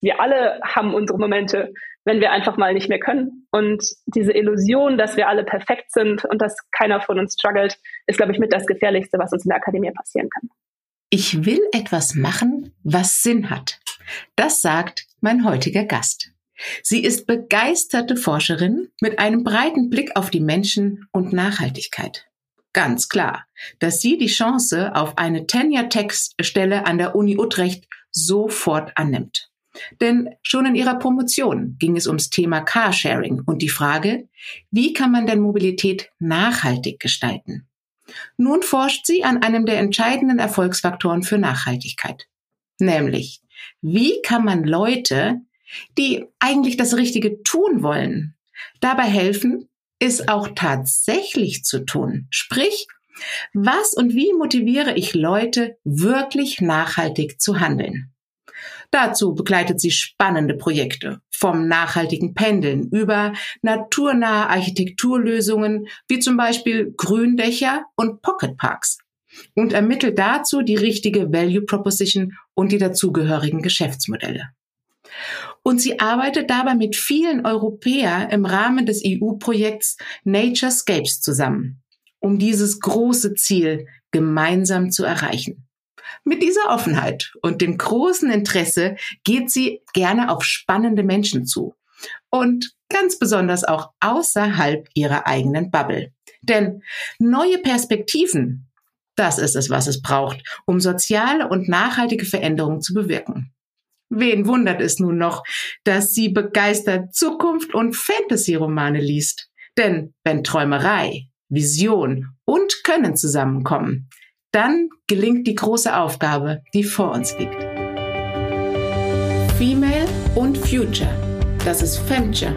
wir alle haben unsere Momente, wenn wir einfach mal nicht mehr können. Und diese Illusion, dass wir alle perfekt sind und dass keiner von uns struggelt, ist, glaube ich, mit das Gefährlichste, was uns in der Akademie passieren kann. Ich will etwas machen, was Sinn hat. Das sagt mein heutiger Gast. Sie ist begeisterte Forscherin mit einem breiten Blick auf die Menschen und Nachhaltigkeit. Ganz klar, dass sie die Chance auf eine Tenure-Text-Stelle an der Uni Utrecht sofort annimmt. Denn schon in ihrer Promotion ging es ums Thema Carsharing und die Frage, wie kann man denn Mobilität nachhaltig gestalten? Nun forscht sie an einem der entscheidenden Erfolgsfaktoren für Nachhaltigkeit. Nämlich, wie kann man Leute, die eigentlich das Richtige tun wollen, dabei helfen, es auch tatsächlich zu tun? Sprich, was und wie motiviere ich Leute, wirklich nachhaltig zu handeln? Dazu begleitet sie spannende Projekte vom nachhaltigen Pendeln über naturnahe Architekturlösungen wie zum Beispiel Gründächer und Pocketparks und ermittelt dazu die richtige Value Proposition und die dazugehörigen Geschäftsmodelle. Und sie arbeitet dabei mit vielen Europäern im Rahmen des EU-Projekts Naturescapes zusammen, um dieses große Ziel gemeinsam zu erreichen. Mit dieser Offenheit und dem großen Interesse geht sie gerne auf spannende Menschen zu. Und ganz besonders auch außerhalb ihrer eigenen Bubble. Denn neue Perspektiven, das ist es, was es braucht, um soziale und nachhaltige Veränderungen zu bewirken. Wen wundert es nun noch, dass sie begeistert Zukunft und Fantasy-Romane liest? Denn wenn Träumerei, Vision und Können zusammenkommen, dann gelingt die große Aufgabe, die vor uns liegt. Female und Future. Das ist Femture.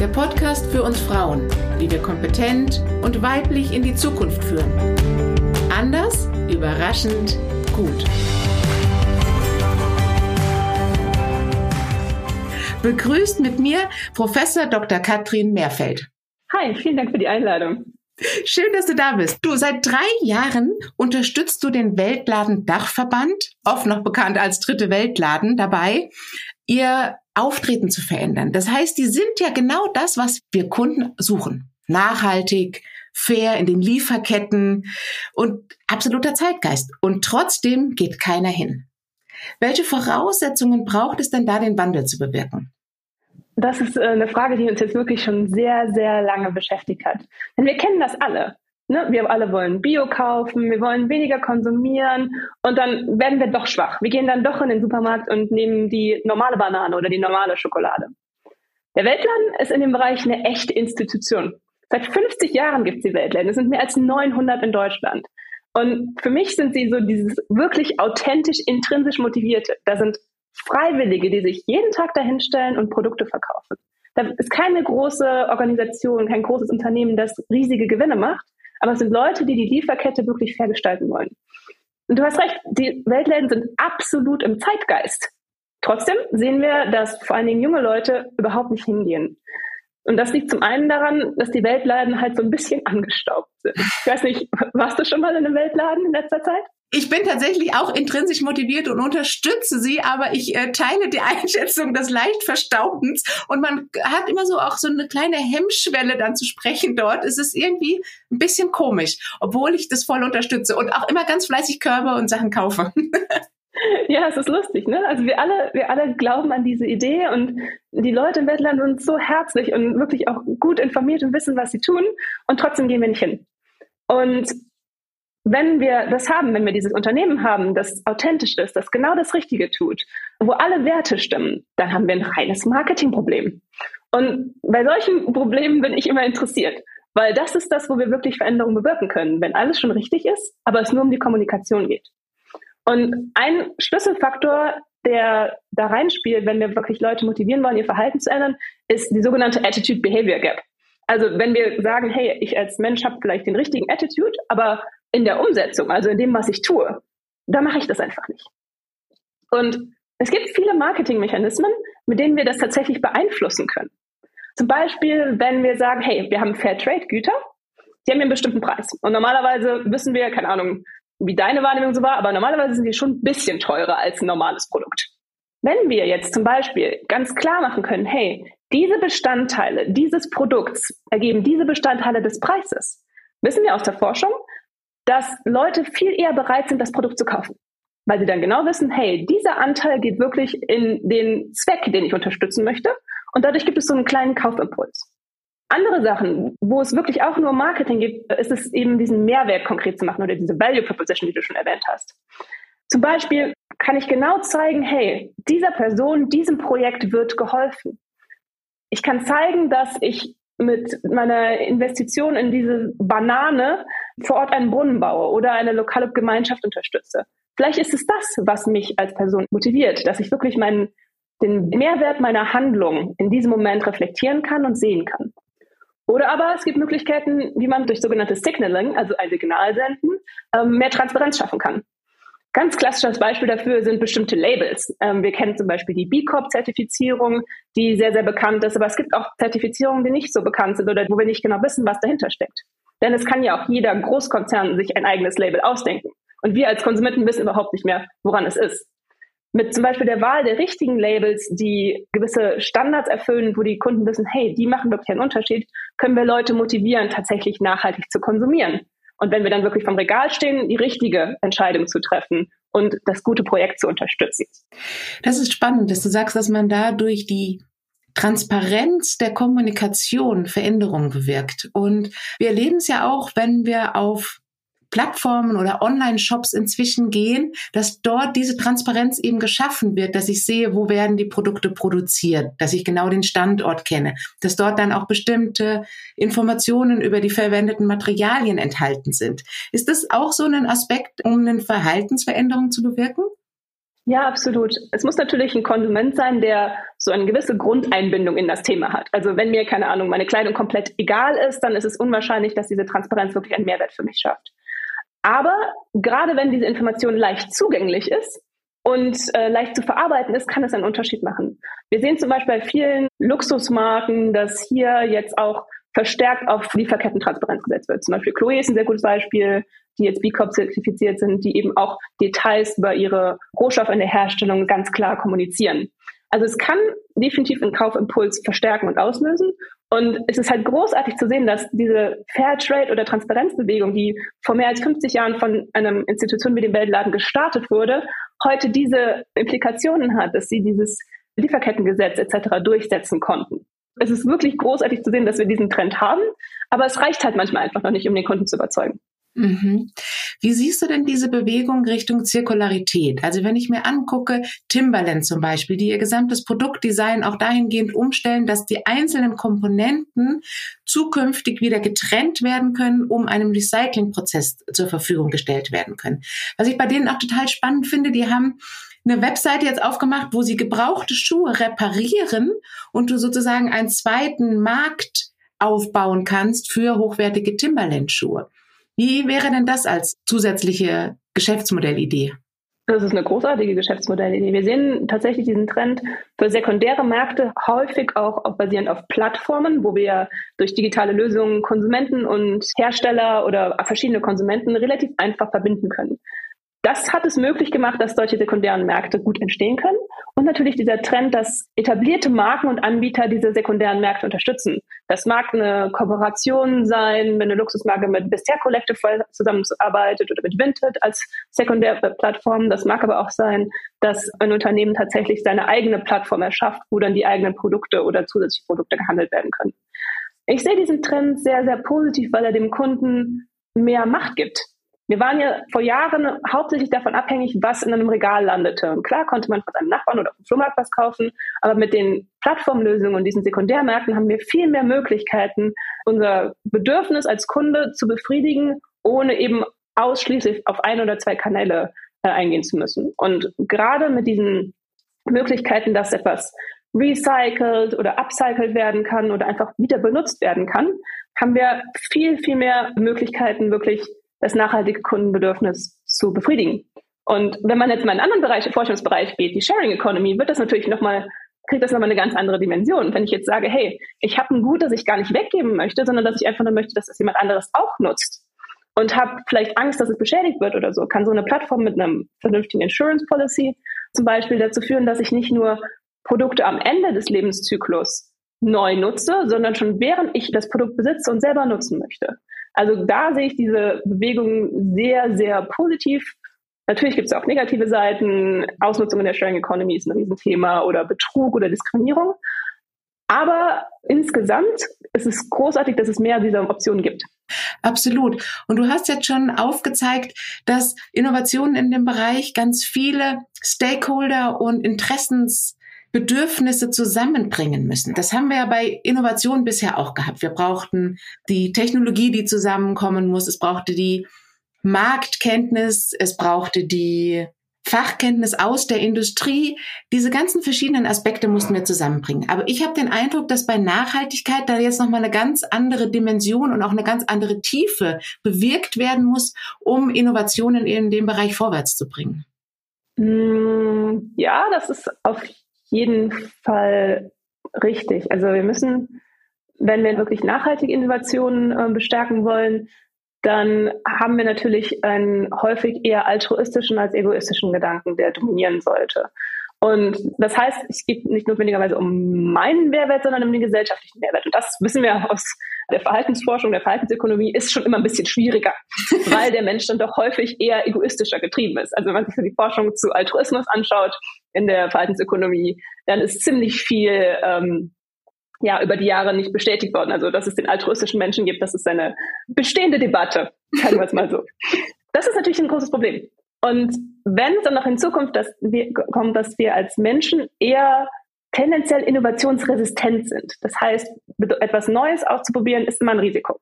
Der Podcast für uns Frauen, wie wir kompetent und weiblich in die Zukunft führen. Anders, überraschend, gut. Begrüßt mit mir Professor Dr. Katrin Mehrfeld. Hi, vielen Dank für die Einladung. Schön, dass du da bist. Du, seit drei Jahren unterstützt du den Weltladen Dachverband, oft noch bekannt als Dritte Weltladen, dabei, ihr Auftreten zu verändern. Das heißt, die sind ja genau das, was wir Kunden suchen. Nachhaltig, fair in den Lieferketten und absoluter Zeitgeist. Und trotzdem geht keiner hin. Welche Voraussetzungen braucht es denn da, den Wandel zu bewirken? Das ist äh, eine Frage, die uns jetzt wirklich schon sehr, sehr lange beschäftigt hat. Denn wir kennen das alle. Ne? Wir alle wollen Bio kaufen, wir wollen weniger konsumieren und dann werden wir doch schwach. Wir gehen dann doch in den Supermarkt und nehmen die normale Banane oder die normale Schokolade. Der Weltladen ist in dem Bereich eine echte Institution. Seit 50 Jahren gibt es die Weltläden. Es sind mehr als 900 in Deutschland. Und für mich sind sie so dieses wirklich authentisch, intrinsisch motivierte. Da sind Freiwillige, die sich jeden Tag dahinstellen und Produkte verkaufen. Da ist keine große Organisation, kein großes Unternehmen, das riesige Gewinne macht, aber es sind Leute, die die Lieferkette wirklich fair gestalten wollen. Und du hast recht, die Weltläden sind absolut im Zeitgeist. Trotzdem sehen wir, dass vor allen Dingen junge Leute überhaupt nicht hingehen. Und das liegt zum einen daran, dass die Weltladen halt so ein bisschen angestaubt sind. Ich weiß nicht, warst du schon mal in einem Weltladen in letzter Zeit? Ich bin tatsächlich auch intrinsisch motiviert und unterstütze sie, aber ich äh, teile die Einschätzung des leicht Verstaubens und man hat immer so auch so eine kleine Hemmschwelle dann zu sprechen dort. Es ist irgendwie ein bisschen komisch, obwohl ich das voll unterstütze und auch immer ganz fleißig Körbe und Sachen kaufe. Ja, es ist lustig, ne? Also wir alle, wir alle glauben an diese Idee und die Leute im Wettland sind so herzlich und wirklich auch gut informiert und wissen, was sie tun und trotzdem gehen wir nicht hin. Und wenn wir das haben, wenn wir dieses Unternehmen haben, das authentisch ist, das genau das Richtige tut, wo alle Werte stimmen, dann haben wir ein reines Marketingproblem. Und bei solchen Problemen bin ich immer interessiert, weil das ist das, wo wir wirklich Veränderungen bewirken können, wenn alles schon richtig ist, aber es nur um die Kommunikation geht. Und ein Schlüsselfaktor, der da reinspielt, wenn wir wirklich Leute motivieren wollen, ihr Verhalten zu ändern, ist die sogenannte Attitude-Behavior Gap. Also wenn wir sagen, hey, ich als Mensch habe vielleicht den richtigen Attitude, aber in der Umsetzung, also in dem, was ich tue, da mache ich das einfach nicht. Und es gibt viele Marketingmechanismen, mit denen wir das tatsächlich beeinflussen können. Zum Beispiel, wenn wir sagen, hey, wir haben Fairtrade-Güter, die haben einen bestimmten Preis. Und normalerweise wissen wir, keine Ahnung, wie deine Wahrnehmung so war, aber normalerweise sind die schon ein bisschen teurer als ein normales Produkt. Wenn wir jetzt zum Beispiel ganz klar machen können, hey, diese Bestandteile dieses Produkts ergeben diese Bestandteile des Preises, wissen wir aus der Forschung, dass Leute viel eher bereit sind, das Produkt zu kaufen. Weil sie dann genau wissen, hey, dieser Anteil geht wirklich in den Zweck, den ich unterstützen möchte. Und dadurch gibt es so einen kleinen Kaufimpuls. Andere Sachen, wo es wirklich auch nur Marketing gibt, ist es eben diesen Mehrwert konkret zu machen oder diese Value Proposition, die du schon erwähnt hast. Zum Beispiel kann ich genau zeigen, hey, dieser Person, diesem Projekt wird geholfen. Ich kann zeigen, dass ich mit meiner Investition in diese Banane vor Ort einen Brunnen baue oder eine lokale Gemeinschaft unterstütze. Vielleicht ist es das, was mich als Person motiviert, dass ich wirklich meinen, den Mehrwert meiner Handlung in diesem Moment reflektieren kann und sehen kann. Oder aber es gibt Möglichkeiten, wie man durch sogenanntes Signaling, also ein Signal senden, ähm, mehr Transparenz schaffen kann. Ganz klassisches Beispiel dafür sind bestimmte Labels. Ähm, wir kennen zum Beispiel die B Corp-Zertifizierung, die sehr, sehr bekannt ist. Aber es gibt auch Zertifizierungen, die nicht so bekannt sind oder wo wir nicht genau wissen, was dahinter steckt. Denn es kann ja auch jeder Großkonzern sich ein eigenes Label ausdenken. Und wir als Konsumenten wissen überhaupt nicht mehr, woran es ist. Mit zum Beispiel der Wahl der richtigen Labels, die gewisse Standards erfüllen, wo die Kunden wissen, hey, die machen wirklich einen Unterschied, können wir Leute motivieren, tatsächlich nachhaltig zu konsumieren. Und wenn wir dann wirklich vom Regal stehen, die richtige Entscheidung zu treffen und das gute Projekt zu unterstützen. Das ist spannend, dass du sagst, dass man da durch die Transparenz der Kommunikation Veränderungen bewirkt. Und wir erleben es ja auch, wenn wir auf Plattformen oder Online-Shops inzwischen gehen, dass dort diese Transparenz eben geschaffen wird, dass ich sehe, wo werden die Produkte produziert, dass ich genau den Standort kenne, dass dort dann auch bestimmte Informationen über die verwendeten Materialien enthalten sind. Ist das auch so ein Aspekt, um eine Verhaltensveränderung zu bewirken? Ja, absolut. Es muss natürlich ein Konsument sein, der so eine gewisse Grundeinbindung in das Thema hat. Also wenn mir, keine Ahnung, meine Kleidung komplett egal ist, dann ist es unwahrscheinlich, dass diese Transparenz wirklich einen Mehrwert für mich schafft. Aber gerade wenn diese Information leicht zugänglich ist und äh, leicht zu verarbeiten ist, kann es einen Unterschied machen. Wir sehen zum Beispiel bei vielen Luxusmarken, dass hier jetzt auch verstärkt auf Lieferkettentransparenz gesetzt wird. Zum Beispiel Chloe ist ein sehr gutes Beispiel, die jetzt B Corp zertifiziert sind, die eben auch Details über ihre Rohstoffe in der Herstellung ganz klar kommunizieren. Also es kann definitiv einen Kaufimpuls verstärken und auslösen. Und es ist halt großartig zu sehen, dass diese Fairtrade oder Transparenzbewegung, die vor mehr als 50 Jahren von einer Institution wie dem Weltladen gestartet wurde, heute diese Implikationen hat, dass sie dieses Lieferkettengesetz etc. durchsetzen konnten. Es ist wirklich großartig zu sehen, dass wir diesen Trend haben, aber es reicht halt manchmal einfach noch nicht, um den Kunden zu überzeugen. Mhm. Wie siehst du denn diese Bewegung Richtung Zirkularität? Also wenn ich mir angucke, Timberland zum Beispiel, die ihr gesamtes Produktdesign auch dahingehend umstellen, dass die einzelnen Komponenten zukünftig wieder getrennt werden können, um einem Recyclingprozess zur Verfügung gestellt werden können. Was ich bei denen auch total spannend finde, die haben eine Webseite jetzt aufgemacht, wo sie gebrauchte Schuhe reparieren und du sozusagen einen zweiten Markt aufbauen kannst für hochwertige Timberland-Schuhe. Wie wäre denn das als zusätzliche Geschäftsmodellidee? Das ist eine großartige Geschäftsmodellidee. Wir sehen tatsächlich diesen Trend für sekundäre Märkte häufig auch, basierend auf Plattformen, wo wir durch digitale Lösungen Konsumenten und Hersteller oder verschiedene Konsumenten relativ einfach verbinden können das hat es möglich gemacht, dass solche sekundären Märkte gut entstehen können. Und natürlich dieser Trend, dass etablierte Marken und Anbieter diese sekundären Märkte unterstützen. Das mag eine Kooperation sein, wenn eine Luxusmarke mit Bisher Collective zusammenarbeitet oder mit Vinted als Sekundärplattform. Das mag aber auch sein, dass ein Unternehmen tatsächlich seine eigene Plattform erschafft, wo dann die eigenen Produkte oder zusätzliche Produkte gehandelt werden können. Ich sehe diesen Trend sehr, sehr positiv, weil er dem Kunden mehr Macht gibt. Wir waren ja vor Jahren hauptsächlich davon abhängig, was in einem Regal landete. Und klar konnte man von seinem Nachbarn oder vom Flohmarkt was kaufen, aber mit den Plattformlösungen und diesen Sekundärmärkten haben wir viel mehr Möglichkeiten, unser Bedürfnis als Kunde zu befriedigen, ohne eben ausschließlich auf ein oder zwei Kanäle äh, eingehen zu müssen. Und gerade mit diesen Möglichkeiten, dass etwas recycelt oder upcycelt werden kann oder einfach wieder benutzt werden kann, haben wir viel, viel mehr Möglichkeiten, wirklich das nachhaltige Kundenbedürfnis zu befriedigen. Und wenn man jetzt mal in einen anderen Bereich, Forschungsbereich geht, die Sharing Economy, wird das natürlich nochmal, kriegt das nochmal eine ganz andere Dimension. Wenn ich jetzt sage, hey, ich habe ein Gut, das ich gar nicht weggeben möchte, sondern dass ich einfach nur möchte, dass das jemand anderes auch nutzt und habe vielleicht Angst, dass es beschädigt wird oder so, kann so eine Plattform mit einem vernünftigen Insurance Policy zum Beispiel dazu führen, dass ich nicht nur Produkte am Ende des Lebenszyklus neu nutze, sondern schon während ich das Produkt besitze und selber nutzen möchte. Also da sehe ich diese Bewegung sehr, sehr positiv. Natürlich gibt es auch negative Seiten. Ausnutzung in der Sharing Economy ist ein Riesenthema oder Betrug oder Diskriminierung. Aber insgesamt ist es großartig, dass es mehr dieser Optionen gibt. Absolut. Und du hast jetzt schon aufgezeigt, dass Innovationen in dem Bereich ganz viele Stakeholder und Interessensbedürfnisse zusammenbringen müssen. Das haben wir ja bei Innovationen bisher auch gehabt. Wir brauchten die Technologie, die zusammenkommen muss. Es brauchte die Marktkenntnis. Es brauchte die Fachkenntnis aus der Industrie. Diese ganzen verschiedenen Aspekte mussten wir zusammenbringen. Aber ich habe den Eindruck, dass bei Nachhaltigkeit da jetzt nochmal eine ganz andere Dimension und auch eine ganz andere Tiefe bewirkt werden muss, um Innovationen in dem Bereich vorwärts zu bringen. Mm, ja, das ist auf jeden Fall richtig. Also wir müssen, wenn wir wirklich nachhaltige Innovationen äh, bestärken wollen, dann haben wir natürlich einen häufig eher altruistischen als egoistischen Gedanken, der dominieren sollte. Und das heißt, es geht nicht notwendigerweise um meinen Mehrwert, sondern um den gesellschaftlichen Mehrwert. Und das wissen wir aus der Verhaltensforschung, der Verhaltensökonomie, ist schon immer ein bisschen schwieriger, weil der Mensch dann doch häufig eher egoistischer getrieben ist. Also wenn man sich so die Forschung zu Altruismus anschaut in der Verhaltensökonomie, dann ist ziemlich viel ähm, ja über die Jahre nicht bestätigt worden. Also dass es den altruistischen Menschen gibt, das ist eine bestehende Debatte, sagen wir es mal so. Das ist natürlich ein großes Problem. Und wenn es dann noch in Zukunft dass wir, kommt, dass wir als Menschen eher tendenziell innovationsresistent sind, das heißt, etwas Neues auszuprobieren, ist immer ein Risiko.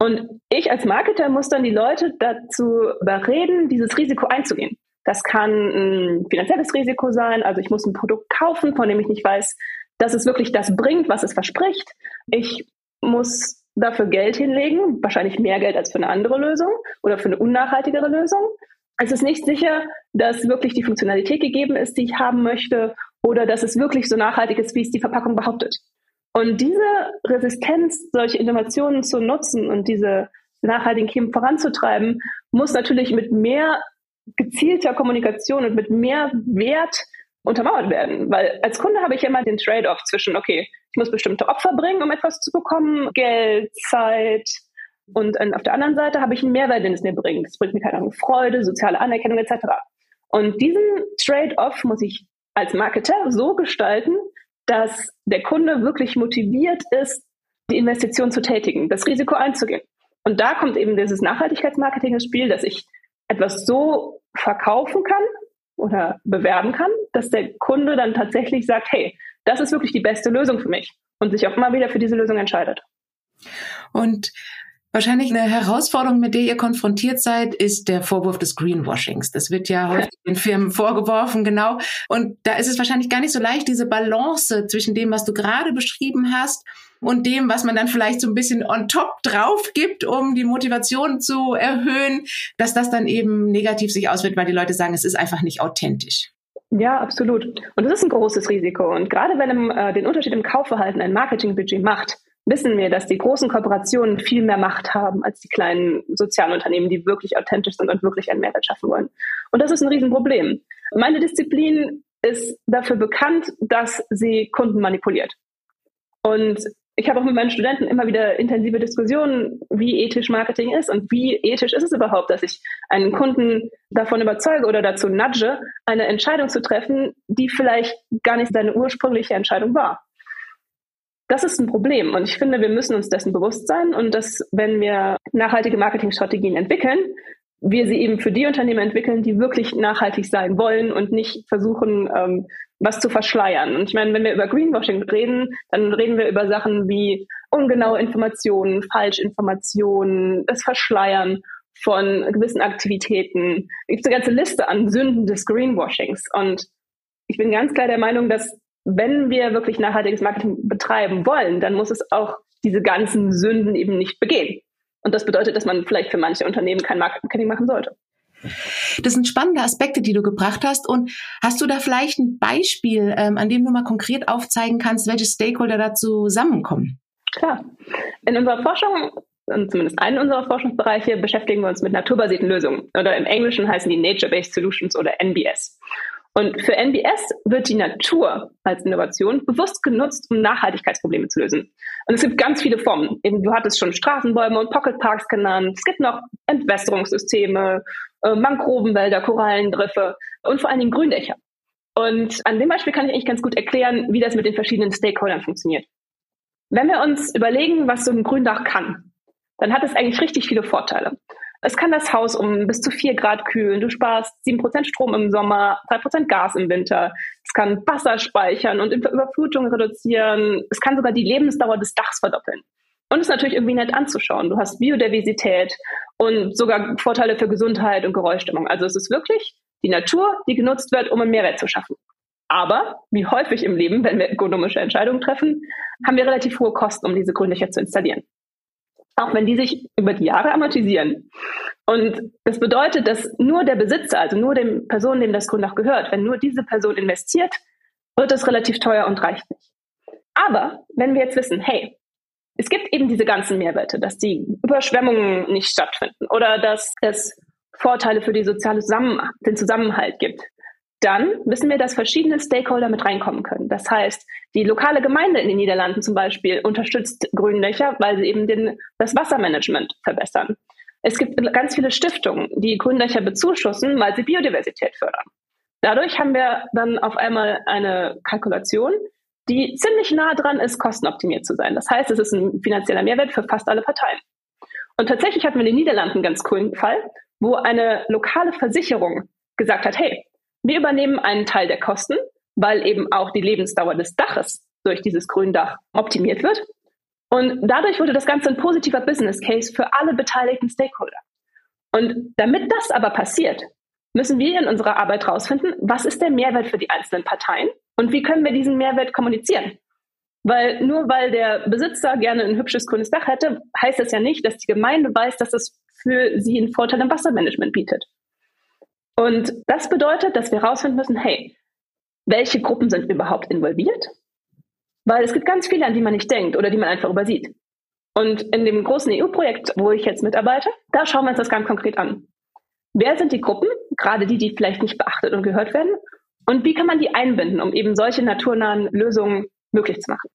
Und ich als Marketer muss dann die Leute dazu überreden, dieses Risiko einzugehen. Das kann ein finanzielles Risiko sein, also ich muss ein Produkt kaufen, von dem ich nicht weiß, dass es wirklich das bringt, was es verspricht. Ich muss dafür Geld hinlegen, wahrscheinlich mehr Geld als für eine andere Lösung oder für eine unnachhaltigere Lösung. Es ist nicht sicher, dass wirklich die Funktionalität gegeben ist, die ich haben möchte, oder dass es wirklich so nachhaltig ist, wie es die Verpackung behauptet. Und diese Resistenz, solche Innovationen zu nutzen und diese nachhaltigen Themen voranzutreiben, muss natürlich mit mehr gezielter Kommunikation und mit mehr Wert untermauert werden. Weil als Kunde habe ich immer den Trade-off zwischen, okay, ich muss bestimmte Opfer bringen, um etwas zu bekommen, Geld, Zeit. Und auf der anderen Seite habe ich einen Mehrwert, den es mir bringt. Es bringt mir keine Ahnung, Freude, soziale Anerkennung etc. Und diesen Trade-off muss ich als Marketer so gestalten, dass der Kunde wirklich motiviert ist, die Investition zu tätigen, das Risiko einzugehen. Und da kommt eben dieses Nachhaltigkeitsmarketing ins Spiel, dass ich etwas so verkaufen kann, oder bewerben kann, dass der Kunde dann tatsächlich sagt, hey, das ist wirklich die beste Lösung für mich und sich auch immer wieder für diese Lösung entscheidet. Und Wahrscheinlich eine Herausforderung, mit der ihr konfrontiert seid, ist der Vorwurf des Greenwashings. Das wird ja häufig den Firmen vorgeworfen, genau. Und da ist es wahrscheinlich gar nicht so leicht, diese Balance zwischen dem, was du gerade beschrieben hast und dem, was man dann vielleicht so ein bisschen on top drauf gibt, um die Motivation zu erhöhen, dass das dann eben negativ sich auswirkt, weil die Leute sagen, es ist einfach nicht authentisch. Ja, absolut. Und das ist ein großes Risiko. Und gerade wenn im, äh, den Unterschied im Kaufverhalten ein Marketingbudget macht, wissen wir, dass die großen Kooperationen viel mehr Macht haben als die kleinen Sozialunternehmen, die wirklich authentisch sind und wirklich einen Mehrwert schaffen wollen. Und das ist ein Riesenproblem. Meine Disziplin ist dafür bekannt, dass sie Kunden manipuliert. Und ich habe auch mit meinen Studenten immer wieder intensive Diskussionen, wie ethisch Marketing ist und wie ethisch ist es überhaupt, dass ich einen Kunden davon überzeuge oder dazu nudge, eine Entscheidung zu treffen, die vielleicht gar nicht seine ursprüngliche Entscheidung war. Das ist ein Problem und ich finde, wir müssen uns dessen bewusst sein und dass, wenn wir nachhaltige Marketingstrategien entwickeln, wir sie eben für die Unternehmen entwickeln, die wirklich nachhaltig sein wollen und nicht versuchen, ähm, was zu verschleiern. Und ich meine, wenn wir über Greenwashing reden, dann reden wir über Sachen wie ungenaue Informationen, Falschinformationen, das Verschleiern von gewissen Aktivitäten. Es gibt eine ganze Liste an Sünden des Greenwashings. Und ich bin ganz klar der Meinung, dass wenn wir wirklich nachhaltiges Marketing betreiben wollen, dann muss es auch diese ganzen Sünden eben nicht begehen. Und das bedeutet, dass man vielleicht für manche Unternehmen kein Marketing machen sollte. Das sind spannende Aspekte, die du gebracht hast. Und hast du da vielleicht ein Beispiel, ähm, an dem du mal konkret aufzeigen kannst, welche Stakeholder da zusammenkommen? Klar. In unserer Forschung, zumindest einen unserer Forschungsbereiche, beschäftigen wir uns mit naturbasierten Lösungen. Oder im Englischen heißen die Nature-Based Solutions oder NBS. Und für NBS wird die Natur als Innovation bewusst genutzt, um Nachhaltigkeitsprobleme zu lösen. Und es gibt ganz viele Formen. Eben, du hattest schon Straßenbäume und Pocketparks genannt. Es gibt noch Entwässerungssysteme, äh, Mangrovenwälder, Korallenriffe und vor allen Dingen Gründächer. Und an dem Beispiel kann ich eigentlich ganz gut erklären, wie das mit den verschiedenen Stakeholdern funktioniert. Wenn wir uns überlegen, was so ein Gründach kann, dann hat es eigentlich richtig viele Vorteile. Es kann das Haus um bis zu vier Grad kühlen. Du sparst sieben Prozent Strom im Sommer, drei Prozent Gas im Winter. Es kann Wasser speichern und Überflutung reduzieren. Es kann sogar die Lebensdauer des Dachs verdoppeln. Und es ist natürlich irgendwie nett anzuschauen. Du hast Biodiversität und sogar Vorteile für Gesundheit und Geräuschstimmung. Also es ist wirklich die Natur, die genutzt wird, um einen Mehrwert zu schaffen. Aber, wie häufig im Leben, wenn wir ökonomische Entscheidungen treffen, haben wir relativ hohe Kosten, um diese Gründlicher zu installieren auch wenn die sich über die Jahre amortisieren. Und das bedeutet, dass nur der Besitzer, also nur den Personen, dem das Grunddach gehört, wenn nur diese Person investiert, wird es relativ teuer und reicht nicht. Aber wenn wir jetzt wissen, hey, es gibt eben diese ganzen Mehrwerte, dass die Überschwemmungen nicht stattfinden oder dass es Vorteile für die soziale Zusammen den Zusammenhalt gibt, dann wissen wir, dass verschiedene Stakeholder mit reinkommen können. Das heißt, die lokale Gemeinde in den Niederlanden zum Beispiel unterstützt Grünlöcher, weil sie eben den, das Wassermanagement verbessern. Es gibt ganz viele Stiftungen, die Grünlöcher bezuschussen, weil sie Biodiversität fördern. Dadurch haben wir dann auf einmal eine Kalkulation, die ziemlich nah dran ist, kostenoptimiert zu sein. Das heißt, es ist ein finanzieller Mehrwert für fast alle Parteien. Und tatsächlich hatten wir in den Niederlanden einen ganz coolen Fall, wo eine lokale Versicherung gesagt hat, hey, wir übernehmen einen Teil der Kosten, weil eben auch die Lebensdauer des Daches durch dieses Gründach optimiert wird. Und dadurch wurde das Ganze ein positiver Business Case für alle beteiligten Stakeholder. Und damit das aber passiert, müssen wir in unserer Arbeit herausfinden, was ist der Mehrwert für die einzelnen Parteien und wie können wir diesen Mehrwert kommunizieren. Weil nur weil der Besitzer gerne ein hübsches grünes Dach hätte, heißt das ja nicht, dass die Gemeinde weiß, dass es für sie einen Vorteil im Wassermanagement bietet. Und das bedeutet, dass wir herausfinden müssen, hey, welche Gruppen sind überhaupt involviert? Weil es gibt ganz viele, an die man nicht denkt oder die man einfach übersieht. Und in dem großen EU-Projekt, wo ich jetzt mitarbeite, da schauen wir uns das ganz konkret an. Wer sind die Gruppen, gerade die, die vielleicht nicht beachtet und gehört werden? Und wie kann man die einbinden, um eben solche naturnahen Lösungen möglich zu machen?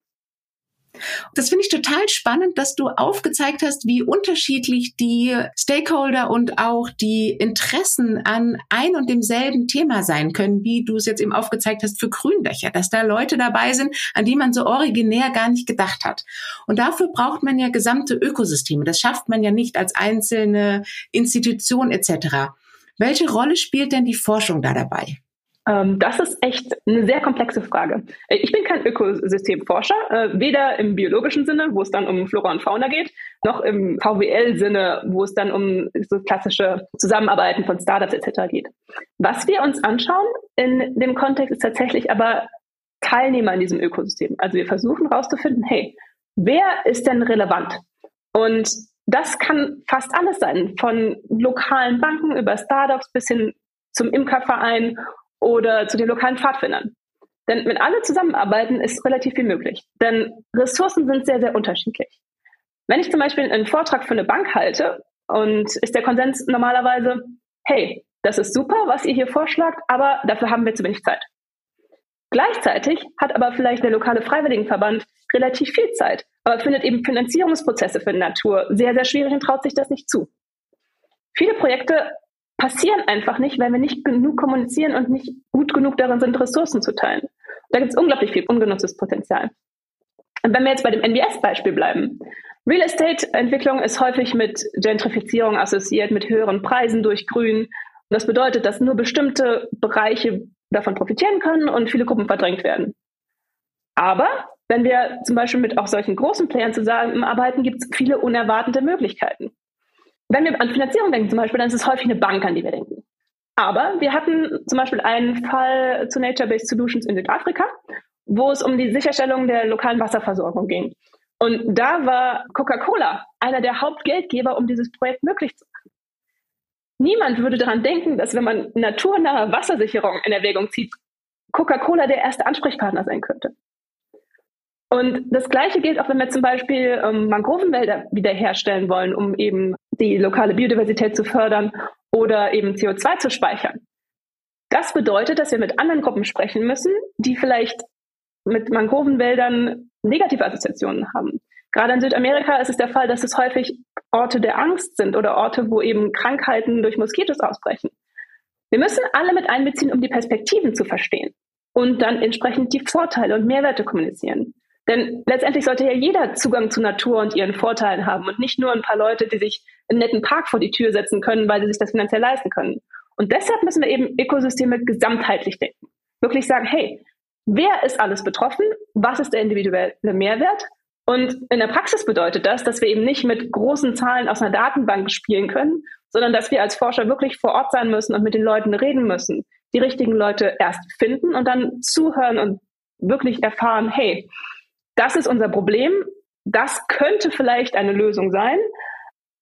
Das finde ich total spannend, dass du aufgezeigt hast, wie unterschiedlich die Stakeholder und auch die Interessen an ein und demselben Thema sein können, wie du es jetzt eben aufgezeigt hast für Gründächer, dass da Leute dabei sind, an die man so originär gar nicht gedacht hat. Und dafür braucht man ja gesamte Ökosysteme. Das schafft man ja nicht als einzelne Institution etc. Welche Rolle spielt denn die Forschung da dabei? Ähm, das ist echt eine sehr komplexe Frage. Äh, ich bin kein Ökosystemforscher, äh, weder im biologischen Sinne, wo es dann um Flora und Fauna geht, noch im VWL-Sinne, wo es dann um so klassische Zusammenarbeiten von Startups etc. geht. Was wir uns anschauen in dem Kontext ist tatsächlich aber Teilnehmer in diesem Ökosystem. Also wir versuchen herauszufinden, hey, wer ist denn relevant? Und das kann fast alles sein, von lokalen Banken über Startups bis hin zum Imkerverein oder zu den lokalen Pfadfindern. Denn wenn alle zusammenarbeiten, ist relativ viel möglich. Denn Ressourcen sind sehr, sehr unterschiedlich. Wenn ich zum Beispiel einen Vortrag für eine Bank halte und ist der Konsens normalerweise, hey, das ist super, was ihr hier vorschlagt, aber dafür haben wir zu wenig Zeit. Gleichzeitig hat aber vielleicht der lokale Freiwilligenverband relativ viel Zeit, aber findet eben Finanzierungsprozesse für die Natur sehr, sehr schwierig und traut sich das nicht zu. Viele Projekte passieren einfach nicht, weil wir nicht genug kommunizieren und nicht gut genug darin sind, Ressourcen zu teilen. Da gibt es unglaublich viel ungenutztes Potenzial. Und wenn wir jetzt bei dem NBS-Beispiel bleiben, Real Estate-Entwicklung ist häufig mit Gentrifizierung assoziiert, mit höheren Preisen durch Grün. Und das bedeutet, dass nur bestimmte Bereiche davon profitieren können und viele Gruppen verdrängt werden. Aber wenn wir zum Beispiel mit auch solchen großen Playern zusammenarbeiten, gibt es viele unerwartete Möglichkeiten. Wenn wir an Finanzierung denken zum Beispiel, dann ist es häufig eine Bank, an die wir denken. Aber wir hatten zum Beispiel einen Fall zu Nature-Based Solutions in Südafrika, wo es um die Sicherstellung der lokalen Wasserversorgung ging. Und da war Coca-Cola einer der Hauptgeldgeber, um dieses Projekt möglich zu machen. Niemand würde daran denken, dass wenn man naturnahe Wassersicherung in Erwägung zieht, Coca-Cola der erste Ansprechpartner sein könnte. Und das Gleiche gilt auch, wenn wir zum Beispiel ähm, Mangrovenwälder wiederherstellen wollen, um eben die lokale Biodiversität zu fördern oder eben CO2 zu speichern. Das bedeutet, dass wir mit anderen Gruppen sprechen müssen, die vielleicht mit Mangrovenwäldern negative Assoziationen haben. Gerade in Südamerika ist es der Fall, dass es häufig Orte der Angst sind oder Orte, wo eben Krankheiten durch Moskitos ausbrechen. Wir müssen alle mit einbeziehen, um die Perspektiven zu verstehen und dann entsprechend die Vorteile und Mehrwerte kommunizieren. Denn letztendlich sollte ja jeder Zugang zu Natur und ihren Vorteilen haben und nicht nur ein paar Leute, die sich einen netten Park vor die Tür setzen können, weil sie sich das finanziell leisten können. Und deshalb müssen wir eben Ökosysteme gesamtheitlich denken. Wirklich sagen, hey, wer ist alles betroffen? Was ist der individuelle Mehrwert? Und in der Praxis bedeutet das, dass wir eben nicht mit großen Zahlen aus einer Datenbank spielen können, sondern dass wir als Forscher wirklich vor Ort sein müssen und mit den Leuten reden müssen, die richtigen Leute erst finden und dann zuhören und wirklich erfahren, hey, das ist unser Problem, das könnte vielleicht eine Lösung sein,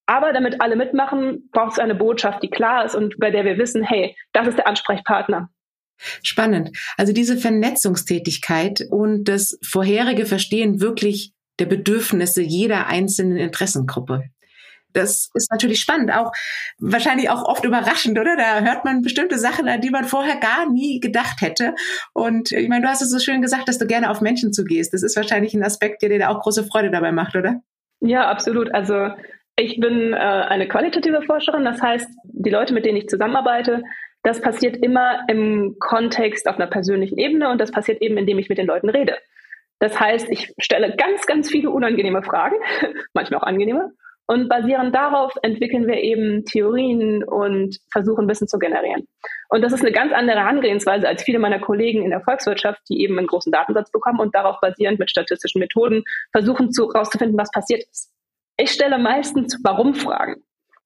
aber damit alle mitmachen, braucht es eine Botschaft, die klar ist und bei der wir wissen, hey, das ist der Ansprechpartner. Spannend. Also diese Vernetzungstätigkeit und das vorherige Verstehen wirklich der Bedürfnisse jeder einzelnen Interessengruppe. Das ist natürlich spannend, auch wahrscheinlich auch oft überraschend, oder? Da hört man bestimmte Sachen, an die man vorher gar nie gedacht hätte. Und ich meine, du hast es so schön gesagt, dass du gerne auf Menschen zugehst. Das ist wahrscheinlich ein Aspekt, der dir auch große Freude dabei macht, oder? Ja, absolut. Also ich bin äh, eine qualitative Forscherin, das heißt, die Leute, mit denen ich zusammenarbeite, das passiert immer im Kontext auf einer persönlichen Ebene und das passiert eben, indem ich mit den Leuten rede. Das heißt, ich stelle ganz, ganz viele unangenehme Fragen, manchmal auch angenehme. Und basierend darauf entwickeln wir eben Theorien und versuchen Wissen zu generieren. Und das ist eine ganz andere Herangehensweise als viele meiner Kollegen in der Volkswirtschaft, die eben einen großen Datensatz bekommen und darauf basierend mit statistischen Methoden versuchen herauszufinden, was passiert ist. Ich stelle meistens Warum-Fragen.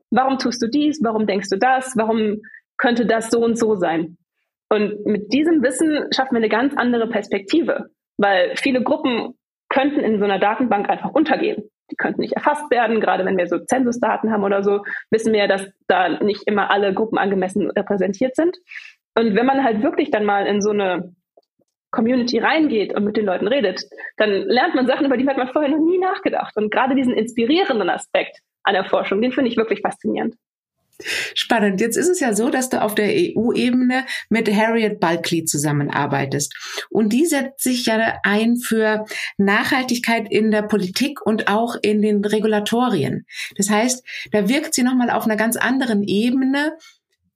Warum tust du dies? Warum denkst du das? Warum könnte das so und so sein? Und mit diesem Wissen schaffen wir eine ganz andere Perspektive. Weil viele Gruppen könnten in so einer Datenbank einfach untergehen. Die könnten nicht erfasst werden. Gerade wenn wir so Zensusdaten haben oder so, wissen wir, dass da nicht immer alle Gruppen angemessen repräsentiert sind. Und wenn man halt wirklich dann mal in so eine Community reingeht und mit den Leuten redet, dann lernt man Sachen, über die hat man vorher noch nie nachgedacht. Und gerade diesen inspirierenden Aspekt an der Forschung, den finde ich wirklich faszinierend. Spannend. Jetzt ist es ja so, dass du auf der EU-Ebene mit Harriet Bulkley zusammenarbeitest. Und die setzt sich ja ein für Nachhaltigkeit in der Politik und auch in den Regulatorien. Das heißt, da wirkt sie nochmal auf einer ganz anderen Ebene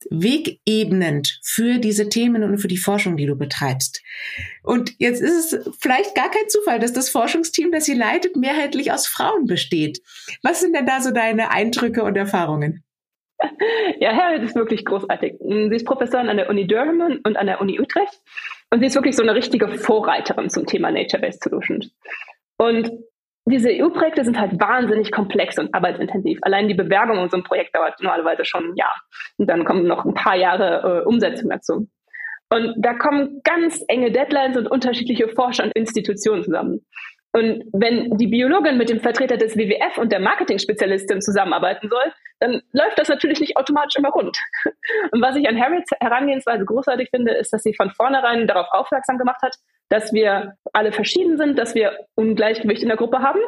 wegebnend für diese Themen und für die Forschung, die du betreibst. Und jetzt ist es vielleicht gar kein Zufall, dass das Forschungsteam, das sie leitet, mehrheitlich aus Frauen besteht. Was sind denn da so deine Eindrücke und Erfahrungen? Ja, Harriet ist wirklich großartig. Sie ist Professorin an der Uni Durham und an der Uni Utrecht. Und sie ist wirklich so eine richtige Vorreiterin zum Thema Nature-Based Solutions. Und diese EU-Projekte sind halt wahnsinnig komplex und arbeitsintensiv. Allein die Bewerbung in so einem Projekt dauert normalerweise schon ein Jahr. Und dann kommen noch ein paar Jahre äh, Umsetzung dazu. Und da kommen ganz enge Deadlines und unterschiedliche Forscher und Institutionen zusammen. Und wenn die Biologin mit dem Vertreter des WWF und der Marketing-Spezialistin zusammenarbeiten soll, dann läuft das natürlich nicht automatisch immer rund. Und was ich an Harriets Herangehensweise großartig finde, ist, dass sie von vornherein darauf aufmerksam gemacht hat, dass wir alle verschieden sind, dass wir Ungleichgewicht in der Gruppe haben,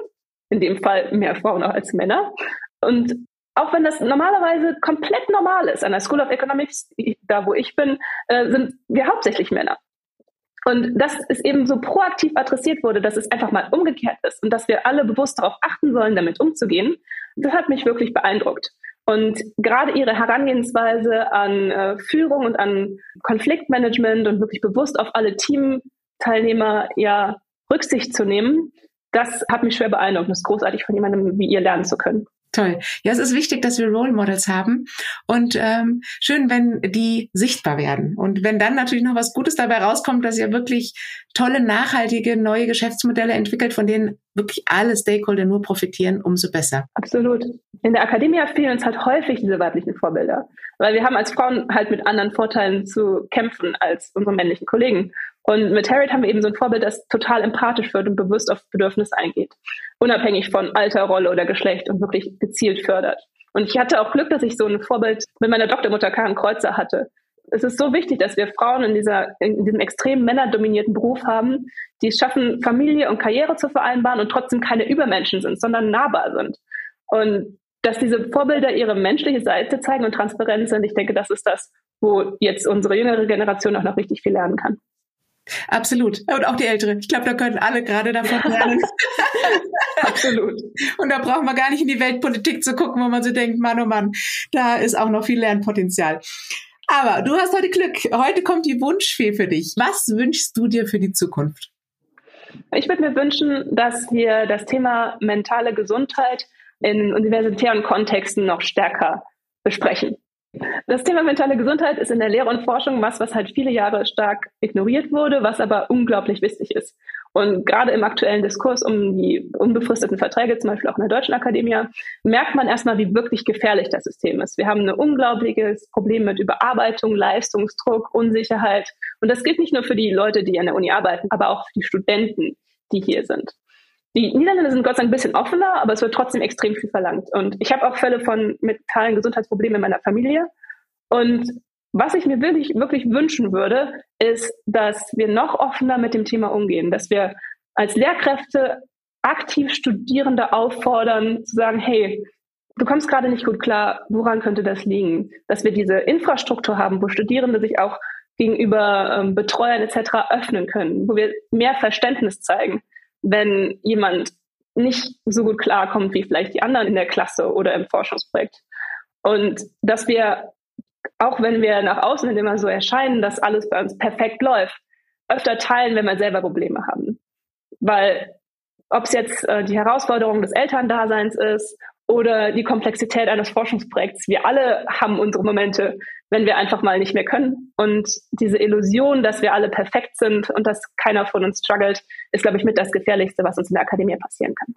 in dem Fall mehr Frauen als Männer. Und auch wenn das normalerweise komplett normal ist, an der School of Economics, da wo ich bin, äh, sind wir hauptsächlich Männer. Und dass es eben so proaktiv adressiert wurde, dass es einfach mal umgekehrt ist und dass wir alle bewusst darauf achten sollen, damit umzugehen, das hat mich wirklich beeindruckt. Und gerade ihre Herangehensweise an äh, Führung und an Konfliktmanagement und wirklich bewusst auf alle Teamteilnehmer ja Rücksicht zu nehmen, das hat mich schwer beeindruckt. Das ist großartig von jemandem wie ihr lernen zu können. Toll. Ja, es ist wichtig, dass wir Role Models haben und ähm, schön, wenn die sichtbar werden. Und wenn dann natürlich noch was Gutes dabei rauskommt, dass ihr wirklich tolle, nachhaltige, neue Geschäftsmodelle entwickelt, von denen wirklich alle Stakeholder nur profitieren, umso besser. Absolut. In der Akademie fehlen uns halt häufig diese weiblichen Vorbilder, weil wir haben als Frauen halt mit anderen Vorteilen zu kämpfen als unsere männlichen Kollegen. Und mit Harriet haben wir eben so ein Vorbild, das total empathisch wird und bewusst auf Bedürfnisse eingeht. Unabhängig von Alter, Rolle oder Geschlecht und wirklich gezielt fördert. Und ich hatte auch Glück, dass ich so ein Vorbild mit meiner Doktormutter Karen Kreuzer hatte. Es ist so wichtig, dass wir Frauen in, dieser, in diesem extrem männerdominierten Beruf haben, die es schaffen, Familie und Karriere zu vereinbaren und trotzdem keine Übermenschen sind, sondern nahbar sind. Und dass diese Vorbilder ihre menschliche Seite zeigen und Transparenz sind, ich denke, das ist das, wo jetzt unsere jüngere Generation auch noch richtig viel lernen kann. Absolut. Und auch die Ältere. Ich glaube, da können alle gerade davon lernen. Absolut. Und da brauchen wir gar nicht in die Weltpolitik zu gucken, wo man so denkt, Mann, oh Mann, da ist auch noch viel Lernpotenzial. Aber du hast heute Glück. Heute kommt die Wunschfee für dich. Was wünschst du dir für die Zukunft? Ich würde mir wünschen, dass wir das Thema mentale Gesundheit in universitären Kontexten noch stärker besprechen. Das Thema mentale Gesundheit ist in der Lehre und Forschung was, was halt viele Jahre stark ignoriert wurde, was aber unglaublich wichtig ist. Und gerade im aktuellen Diskurs um die unbefristeten Verträge, zum Beispiel auch in der Deutschen Akademie, merkt man erstmal, wie wirklich gefährlich das System ist. Wir haben ein unglaubliches Problem mit Überarbeitung, Leistungsdruck, Unsicherheit. Und das gilt nicht nur für die Leute, die an der Uni arbeiten, aber auch für die Studenten, die hier sind. Die Niederländer sind Gott sei Dank ein bisschen offener, aber es wird trotzdem extrem viel verlangt. Und ich habe auch Fälle von mentalen Gesundheitsproblemen in meiner Familie. Und was ich mir wirklich, wirklich wünschen würde, ist, dass wir noch offener mit dem Thema umgehen, dass wir als Lehrkräfte aktiv Studierende auffordern, zu sagen, hey, du kommst gerade nicht gut klar, woran könnte das liegen? Dass wir diese Infrastruktur haben, wo Studierende sich auch gegenüber ähm, Betreuern etc. öffnen können, wo wir mehr Verständnis zeigen wenn jemand nicht so gut klarkommt wie vielleicht die anderen in der Klasse oder im Forschungsprojekt. Und dass wir, auch wenn wir nach außen immer so erscheinen, dass alles bei uns perfekt läuft, öfter teilen, wenn wir selber Probleme haben. Weil ob es jetzt äh, die Herausforderung des Elterndaseins ist oder die Komplexität eines Forschungsprojekts. Wir alle haben unsere Momente, wenn wir einfach mal nicht mehr können. Und diese Illusion, dass wir alle perfekt sind und dass keiner von uns struggelt, ist, glaube ich, mit das Gefährlichste, was uns in der Akademie passieren kann.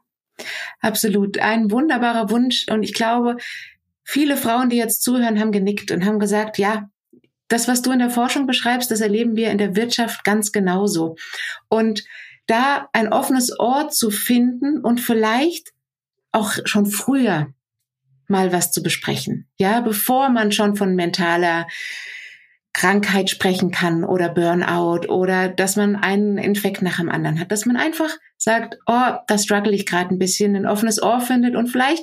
Absolut. Ein wunderbarer Wunsch. Und ich glaube, viele Frauen, die jetzt zuhören, haben genickt und haben gesagt, ja, das, was du in der Forschung beschreibst, das erleben wir in der Wirtschaft ganz genauso. Und da ein offenes Ort zu finden und vielleicht auch schon früher mal was zu besprechen. Ja, bevor man schon von mentaler Krankheit sprechen kann oder Burnout oder dass man einen Infekt nach dem anderen hat, dass man einfach sagt, oh, da struggle ich gerade ein bisschen, ein offenes Ohr findet und vielleicht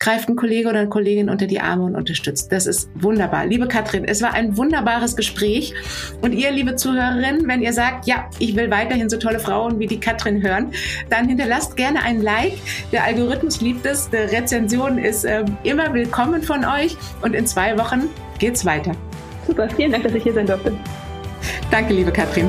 greift ein Kollege oder eine Kollegin unter die Arme und unterstützt. Das ist wunderbar. Liebe Katrin, es war ein wunderbares Gespräch. Und ihr, liebe Zuhörerinnen, wenn ihr sagt, ja, ich will weiterhin so tolle Frauen wie die Katrin hören, dann hinterlasst gerne ein Like. Der Algorithmus liebt es. Die Rezension ist äh, immer willkommen von euch. Und in zwei Wochen geht's weiter. Super, vielen Dank, dass ich hier sein durfte. Danke, liebe Katrin.